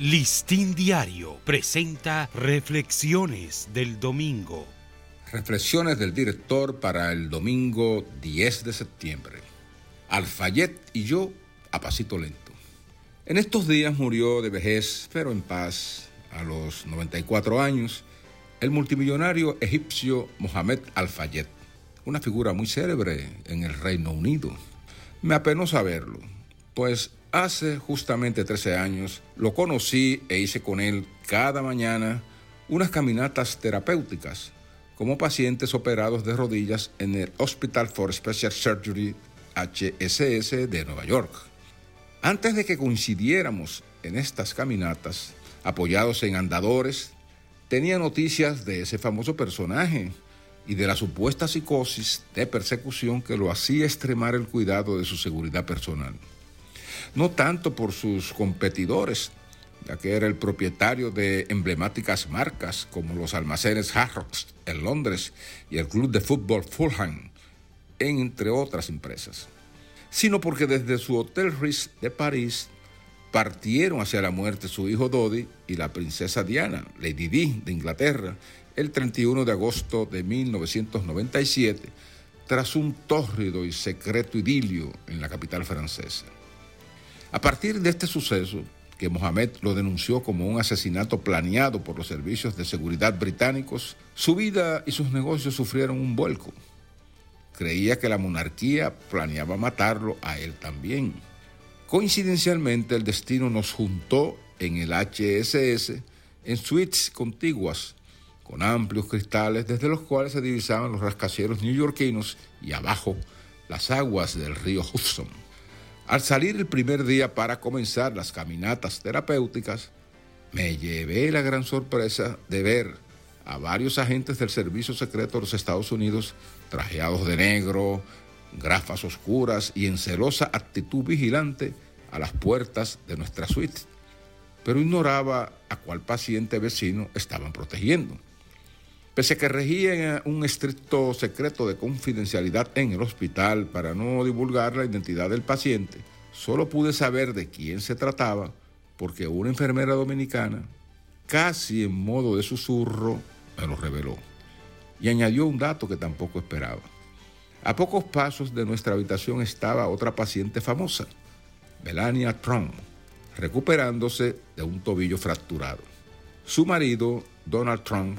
Listín Diario presenta Reflexiones del Domingo. Reflexiones del director para el domingo 10 de septiembre. Alfayet y yo a pasito lento. En estos días murió de vejez, pero en paz, a los 94 años, el multimillonario egipcio Mohamed Al-Fayed, una figura muy célebre en el Reino Unido. Me apenó saberlo, pues Hace justamente 13 años lo conocí e hice con él cada mañana unas caminatas terapéuticas como pacientes operados de rodillas en el Hospital for Special Surgery HSS de Nueva York. Antes de que coincidiéramos en estas caminatas, apoyados en andadores, tenía noticias de ese famoso personaje y de la supuesta psicosis de persecución que lo hacía extremar el cuidado de su seguridad personal no tanto por sus competidores, ya que era el propietario de emblemáticas marcas como los almacenes Harrods en Londres y el club de fútbol Fulham, entre otras empresas, sino porque desde su Hotel Ritz de París partieron hacia la muerte su hijo Dodi y la princesa Diana, Lady Di de Inglaterra, el 31 de agosto de 1997, tras un tórrido y secreto idilio en la capital francesa. A partir de este suceso, que Mohamed lo denunció como un asesinato planeado por los servicios de seguridad británicos, su vida y sus negocios sufrieron un vuelco. Creía que la monarquía planeaba matarlo a él también. Coincidencialmente, el destino nos juntó en el HSS en suites contiguas, con amplios cristales desde los cuales se divisaban los rascacielos neoyorquinos y abajo las aguas del río Hudson. Al salir el primer día para comenzar las caminatas terapéuticas, me llevé la gran sorpresa de ver a varios agentes del Servicio Secreto de los Estados Unidos trajeados de negro, grafas oscuras y en celosa actitud vigilante a las puertas de nuestra suite, pero ignoraba a cuál paciente vecino estaban protegiendo. Pese a que regían un estricto secreto de confidencialidad en el hospital para no divulgar la identidad del paciente, solo pude saber de quién se trataba porque una enfermera dominicana, casi en modo de susurro, me lo reveló. Y añadió un dato que tampoco esperaba. A pocos pasos de nuestra habitación estaba otra paciente famosa, Melania Trump, recuperándose de un tobillo fracturado. Su marido, Donald Trump,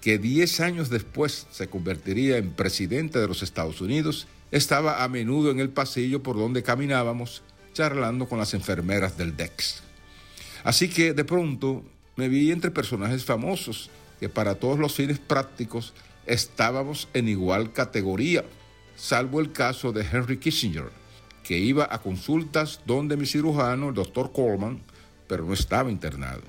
que 10 años después se convertiría en presidente de los Estados Unidos, estaba a menudo en el pasillo por donde caminábamos, charlando con las enfermeras del DEX. Así que de pronto me vi entre personajes famosos que para todos los fines prácticos estábamos en igual categoría, salvo el caso de Henry Kissinger, que iba a consultas donde mi cirujano, el doctor Coleman, pero no estaba internado.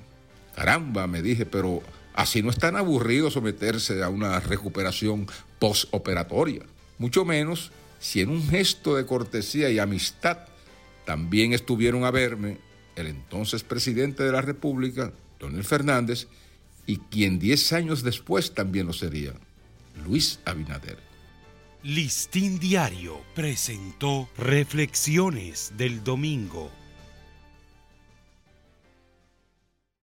Caramba, me dije, pero Así no es tan aburrido someterse a una recuperación postoperatoria, mucho menos si en un gesto de cortesía y amistad también estuvieron a verme el entonces presidente de la República, Donald Fernández, y quien diez años después también lo sería, Luis Abinader. Listín Diario presentó Reflexiones del Domingo.